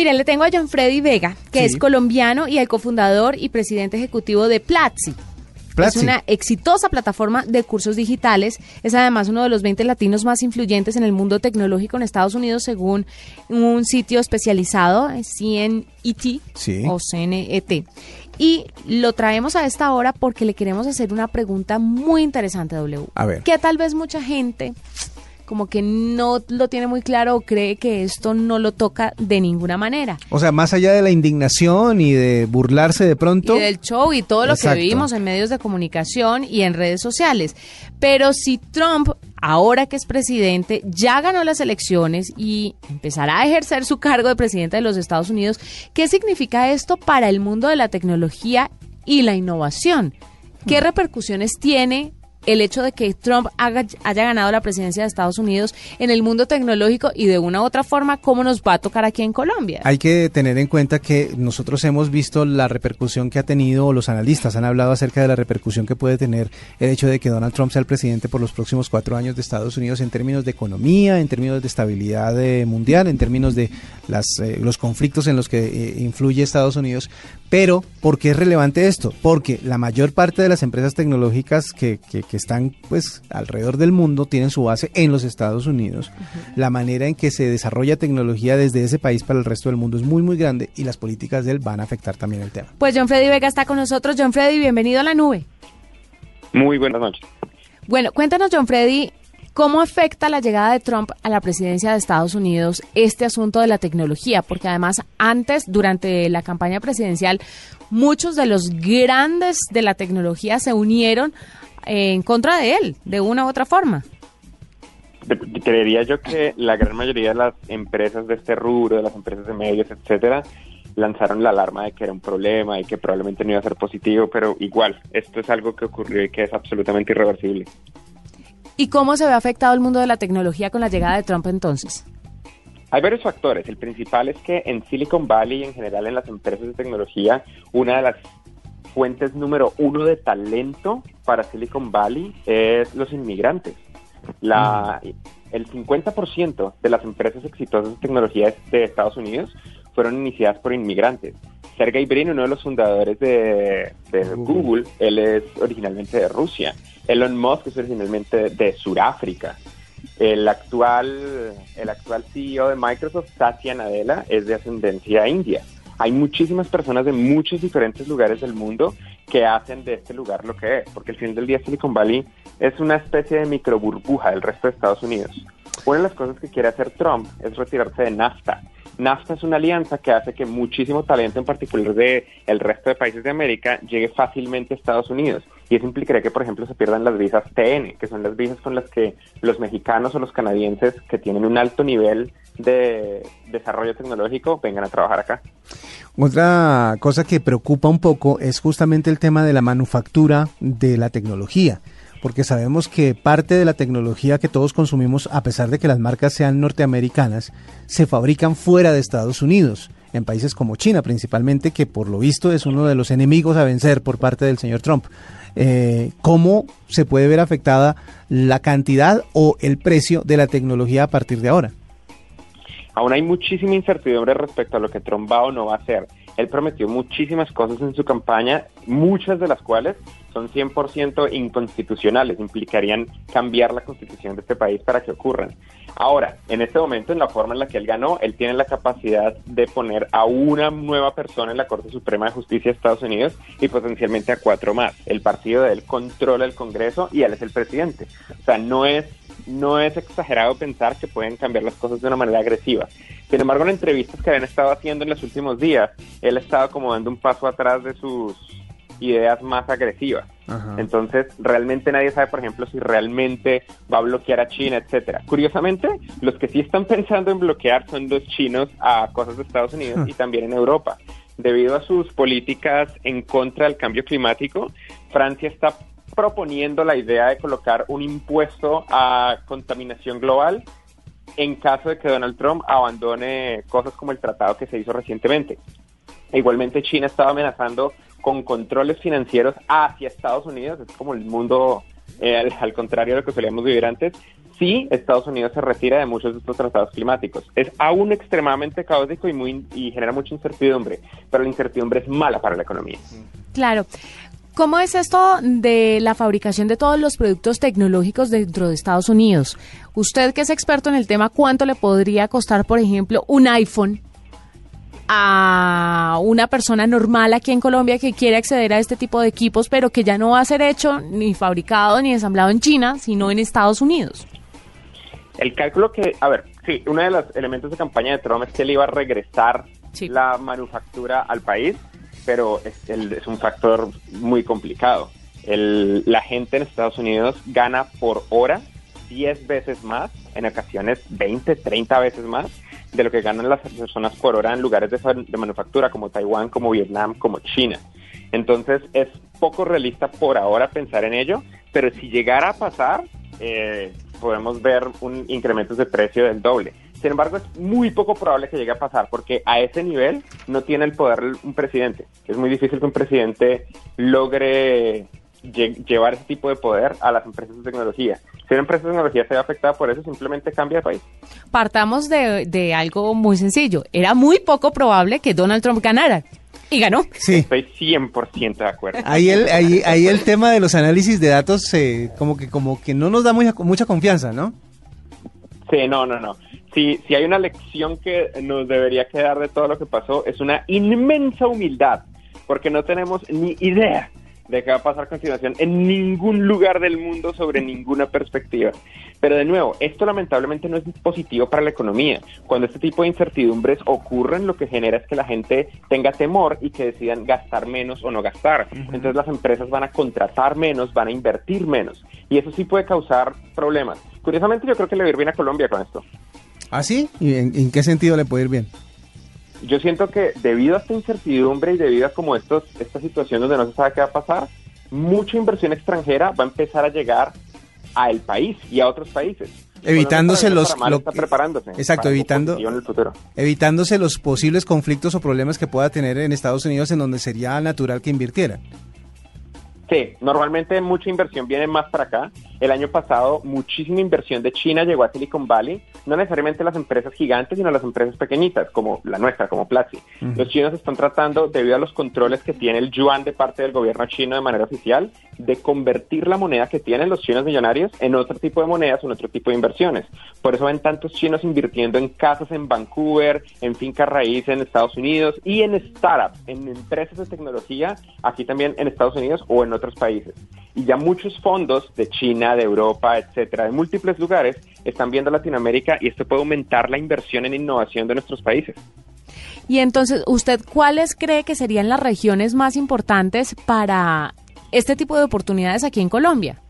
Mire, le tengo a John Freddy Vega, que Sí. es colombiano y el cofundador y presidente ejecutivo de Platzi. Platzi. Es una exitosa plataforma de cursos digitales. Es además uno de los 20 latinos más influyentes en el mundo tecnológico en Estados Unidos, según un sitio especializado, eh, CNET Sí. o CNET. Y lo traemos a esta hora porque le queremos hacer una pregunta muy interesante, W. A ver. Que tal vez mucha gente como que no lo tiene muy claro o cree que esto no lo toca de ninguna manera. O sea, más allá de la indignación y de burlarse de pronto. Y del show y todo lo que vivimos en medios de comunicación y en redes sociales. Pero si Trump, ahora que es presidente, ya ganó las elecciones y empezará a ejercer su cargo de presidente de los Estados Unidos, ¿qué significa esto para el mundo de la tecnología y la innovación? ¿Qué repercusiones tiene el hecho de que Trump haya ganado la presidencia de Estados Unidos en el mundo tecnológico y de una u otra forma cómo nos va a tocar aquí en Colombia? Hay que tener en cuenta que nosotros hemos visto la repercusión que ha tenido, los analistas han hablado acerca de la repercusión que puede tener el hecho de que Donald Trump sea el presidente por los próximos cuatro años de Estados Unidos en términos de economía, en términos de estabilidad eh, mundial, en términos de las, eh, los conflictos en los que eh, influye Estados Unidos. Pero, ¿por qué es relevante esto? Porque la mayor parte de las empresas tecnológicas que, que- que están pues alrededor del mundo tienen su base en los Estados Unidos. La manera en que se desarrolla tecnología desde ese país para el resto del mundo es muy muy grande y las políticas de él van a afectar también el tema. Pues John Freddy Vega está con nosotros. John Freddy, bienvenido a la nube. Muy buenas noches. Bueno, cuéntanos, John Freddy, ¿cómo afecta la llegada de Trump a la presidencia de Estados Unidos este asunto de la tecnología? Porque además, antes, durante la campaña presidencial, muchos de los grandes de la tecnología se unieron en contra de él, de una u otra forma. Creería yo que la gran mayoría de las empresas de este rubro, de las empresas de medios, etcétera, lanzaron la alarma de que era un problema y que probablemente no iba a ser positivo, pero igual, esto es algo que ocurrió y que es absolutamente irreversible. ¿Y cómo se ve afectado el mundo de la tecnología con la llegada de Trump entonces? Hay varios factores. El principal es que en Silicon Valley y en general en las empresas de tecnología, una de las fuentes número uno de talento para Silicon Valley es los inmigrantes. La, el 50% de las empresas exitosas de tecnología de Estados Unidos fueron iniciadas por inmigrantes. Sergey Brin, uno de los fundadores de, de Google, él es originalmente de Rusia. Elon Musk es originalmente de Sudáfrica. El actual, el actual CEO de Microsoft, Satya Nadella, es de ascendencia india. Hay muchísimas personas de muchos diferentes lugares del mundo que hacen de este lugar lo que es, porque al final del día Silicon Valley es una especie de micro burbuja del resto de Estados Unidos. Una de las cosas que quiere hacer Trump es retirarse de NAFTA. NAFTA es una alianza que hace que muchísimo talento, en particular de el resto de países de América, llegue fácilmente a Estados Unidos. Y eso implicaría que, por ejemplo, se pierdan las visas TN, que son las visas con las que los mexicanos o los canadienses que tienen un alto nivel de desarrollo tecnológico vengan a trabajar acá. Otra cosa que preocupa un poco es justamente el tema de la manufactura de la tecnología, porque sabemos que parte de la tecnología que todos consumimos, a pesar de que las marcas sean norteamericanas, se fabrican fuera de Estados Unidos, en países como China principalmente, que por lo visto es uno de los enemigos a vencer por parte del señor Trump. Eh, ¿Cómo se puede ver afectada la cantidad o el precio de la tecnología a partir de ahora? Aún hay muchísima incertidumbre respecto a lo que Trump va o no va a hacer. Él prometió muchísimas cosas en su campaña, muchas de las cuales son 100% inconstitucionales, implicarían cambiar la constitución de este país para que ocurran. Ahora, en este momento, en la forma en la que él ganó, él tiene la capacidad de poner a una nueva persona en la Corte Suprema de Justicia de Estados Unidos y potencialmente a cuatro más. El partido de él controla el Congreso y él es el presidente. O sea, no es no es exagerado pensar que pueden cambiar las cosas de una manera agresiva. Sin embargo, en entrevistas que habían estado haciendo en los últimos días, él ha estado como dando un paso atrás de sus ideas más agresivas. Ajá. Entonces, realmente nadie sabe, por ejemplo, si realmente va a bloquear a China, etcétera. Curiosamente, los que sí están pensando en bloquear son los chinos a cosas de Estados Unidos y también en Europa. Debido a sus políticas en contra del cambio climático, Francia está proponiendo la idea de colocar un impuesto a contaminación global en caso de que Donald Trump abandone cosas como el tratado que se hizo recientemente. Igualmente China estaba amenazando con controles financieros hacia Estados Unidos, es como el mundo eh, al, al contrario de lo que solíamos vivir antes, si Estados Unidos se retira de muchos de estos tratados climáticos. Es aún extremadamente caótico y, muy, y genera mucha incertidumbre, pero la incertidumbre es mala para la economía. Claro. ¿Cómo es esto de la fabricación de todos los productos tecnológicos dentro de Estados Unidos? Usted que es experto en el tema, ¿cuánto le podría costar, por ejemplo, un iPhone a una persona normal aquí en Colombia que quiere acceder a este tipo de equipos, pero que ya no va a ser hecho ni fabricado ni ensamblado en China, sino en Estados Unidos? El cálculo que, a ver, sí, uno de los elementos de campaña de Trump es que él iba a regresar la manufactura al país pero es, un factor muy complicado. la gente en Estados Unidos gana por hora 10 veces más, en ocasiones 20, 30 veces más de lo que ganan las personas por hora en lugares de, manufactura como Taiwán, como Vietnam, como China. Entonces es poco realista por ahora pensar en ello, pero si llegara a pasar, eh, podemos ver un incremento de precio del doble. Sin embargo, es muy poco probable que llegue a pasar porque a ese nivel no tiene el poder un presidente. Es muy difícil que un presidente logre llevar ese tipo de poder a las empresas de tecnología. Si una empresa de tecnología se ve afectada por eso, simplemente cambia de país. Partamos de, de algo muy sencillo. Era muy poco probable que Donald Trump ganara. Y ganó. Sí. Estoy 100% de acuerdo. Ahí el, ahí, ahí el tema de los análisis de datos eh, como que como que no nos da mucha, mucha confianza, ¿no? Sí, no, no, no si, si hay una lección que nos debería quedar de todo lo que pasó, es una inmensa humildad, porque no tenemos ni idea de qué va a pasar con continuación en ningún lugar del mundo sobre ninguna perspectiva. Pero de nuevo, esto lamentablemente no es positivo para la economía. Cuando este tipo de incertidumbres ocurren, lo que genera es que la gente tenga temor y que decidan gastar menos o no gastar. Entonces las empresas van a contratar menos, van a invertir menos. Y eso sí puede causar problemas. Curiosamente yo creo que le va a ir bien a Colombia con esto. ¿Ah, sí? ¿Y en, qué sentido le puede ir bien? Yo siento que debido a esta incertidumbre y debido a como estos, esta situación donde no se sabe qué va a pasar, mucha inversión extranjera va a empezar a llegar al país y a otros países. Evitándose los... preparándose exacto, evitando, evitándose los posibles conflictos o problemas que pueda tener en Estados Unidos en donde sería natural que invirtiera. Sí, normalmente mucha inversión viene más para acá. El año pasado muchísima inversión de China llegó a Silicon Valley, no necesariamente las empresas gigantes, sino las empresas pequeñitas, como la nuestra, como Platzi. Los chinos están tratando, debido a los controles que tiene el yuan de parte del gobierno chino de manera oficial, de convertir la moneda que tienen los chinos millonarios en otro tipo de monedas, en otro tipo de inversiones. Por eso ven tantos chinos invirtiendo en casas en Vancouver, en finca raíz en Estados Unidos y en startups, en empresas de tecnología, aquí también en Estados Unidos o en otros países. Y ya muchos fondos de China, de Europa, etcétera, de múltiples lugares, están viendo Latinoamérica y esto puede aumentar la inversión en innovación de nuestros países. Y entonces, ¿usted cuáles cree que serían las regiones más importantes para este tipo de oportunidades aquí en Colombia?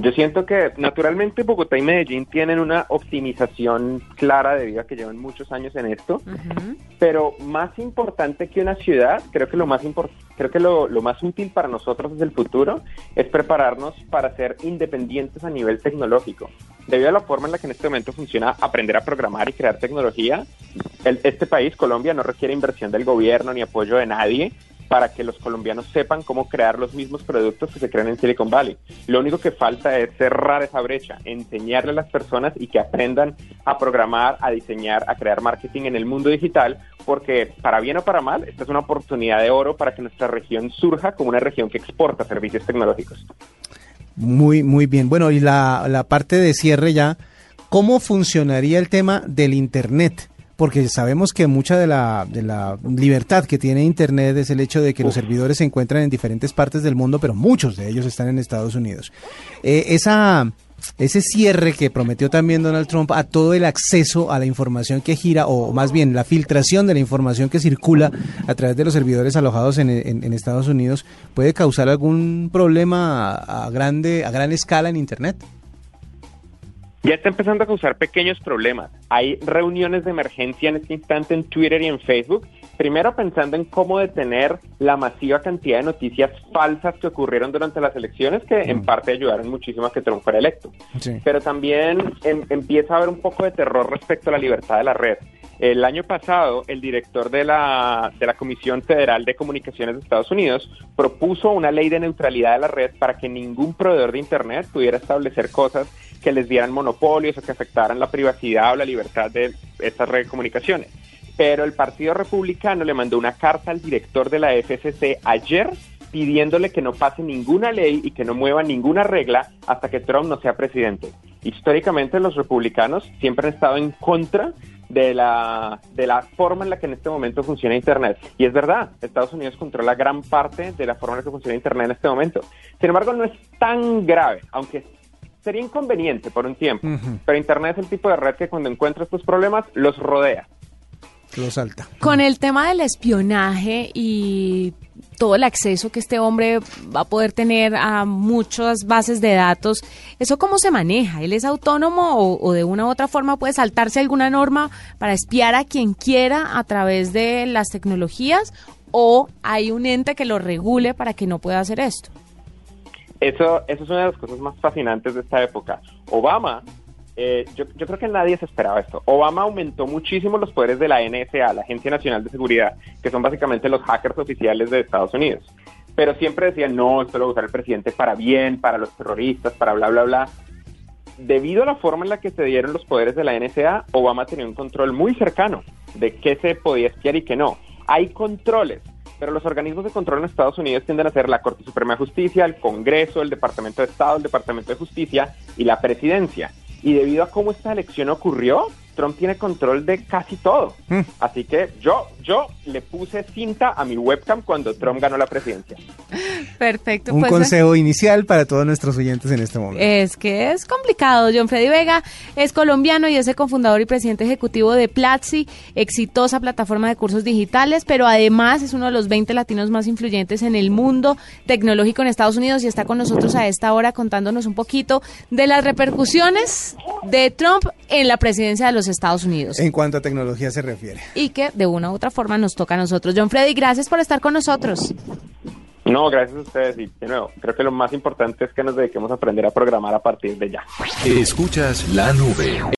Yo siento que naturalmente Bogotá y Medellín tienen una optimización clara debido a que llevan muchos años en esto, pero más importante que una ciudad, creo que lo más creo que lo, lo, más útil para nosotros es el futuro, es prepararnos para ser independientes a nivel tecnológico. Debido a la forma en la que en este momento funciona aprender a programar y crear tecnología, este país, Colombia, no requiere inversión del gobierno ni apoyo de nadie, para que los colombianos sepan cómo crear los mismos productos que se crean en Silicon Valley. Lo único que falta es cerrar esa brecha, enseñarle a las personas y que aprendan a programar, a diseñar, a crear marketing en el mundo digital, porque para bien o para mal, esta es una oportunidad de oro para que nuestra región surja como una región que exporta servicios tecnológicos. Muy, muy bien. Bueno, y la, la parte de cierre ya, ¿cómo funcionaría el tema del Internet? Porque sabemos que mucha de la, de la libertad que tiene Internet es el hecho de que los servidores se encuentran en diferentes partes del mundo, pero muchos de ellos están en Estados Unidos. Eh, esa ese cierre que prometió también Donald Trump a todo el acceso a la información que gira, o más bien la filtración de la información que circula a través de los servidores alojados en, en, Estados Unidos, puede causar algún problema a, grande, a gran escala en Internet ya está empezando a causar pequeños problemas. Hay reuniones de emergencia en este instante en Twitter y en Facebook, primero pensando en cómo detener la masiva cantidad de noticias falsas que ocurrieron durante las elecciones, que en mm. parte ayudaron muchísimo a que Trump fuera electo. Pero también em, empieza a haber un poco de terror respecto a la libertad de la red. El año pasado, el director de la, de la Comisión Federal de Comunicaciones de Estados Unidos propuso una ley de neutralidad de la red para que ningún proveedor de Internet pudiera establecer cosas que les dieran monopolios o que afectaran la privacidad o la libertad de estas redes de comunicaciones. Pero el Partido Republicano le mandó una carta al director de la FCC ayer pidiéndole que no pase ninguna ley y que no mueva ninguna regla hasta que Trump no sea presidente. Históricamente los republicanos siempre han estado en contra de la, de la forma en la que en este momento funciona Internet. Y es verdad, Estados Unidos controla gran parte de la forma en la que funciona Internet en este momento. Sin embargo, no es tan grave, aunque sería inconveniente por un tiempo. Pero Internet es el tipo de red que cuando encuentra estos problemas los rodea. Los salta. Con el tema del espionaje y todo el acceso que este hombre va a poder tener a muchas bases de datos, ¿eso cómo se maneja? ¿Él es autónomo o, de una u otra forma puede saltarse alguna norma para espiar a quien quiera a través de las tecnologías? ¿O hay un ente que lo regule para que no pueda hacer esto? Eso, eso es una de las cosas más fascinantes de esta época. Obama eh, yo, creo que nadie se esperaba esto. Obama aumentó muchísimo los poderes de la NSA, la Agencia Nacional de Seguridad, que son básicamente los hackers oficiales de Estados Unidos. Pero siempre decían, no, esto lo va a usar el presidente para bien, para los terroristas, para bla, bla, bla. Debido a la forma en la que se dieron los poderes de la NSA, Obama tenía un control muy cercano de qué se podía espiar y qué no. Hay controles, pero los organismos de control en Estados Unidos tienden a ser la Corte Suprema de Justicia, el Congreso, el Departamento de Estado, el Departamento de Justicia y la Presidencia. Y debido a cómo esta elección ocurrió, Trump tiene control de casi todo. Mm. Así que yo, yo le puse cinta a mi webcam cuando Trump ganó la presidencia. Perfecto. Un pues, consejo inicial para todos nuestros oyentes en este momento. Es que es complicado. John Freddy Vega es colombiano y es el cofundador y presidente ejecutivo de Platzi, exitosa plataforma de cursos digitales, pero además es uno de los 20 latinos más influyentes en el mundo tecnológico en Estados Unidos y está con nosotros a esta hora contándonos un poquito de las repercusiones de Trump en la presidencia de los Estados Unidos. En cuanto a tecnología se refiere. Y que de una u otra forma nos toca a nosotros. John Freddy, gracias por estar con nosotros. No, gracias a ustedes. Y de nuevo, creo que lo más importante es que nos dediquemos a aprender a programar a partir de ya. Escuchas la nube.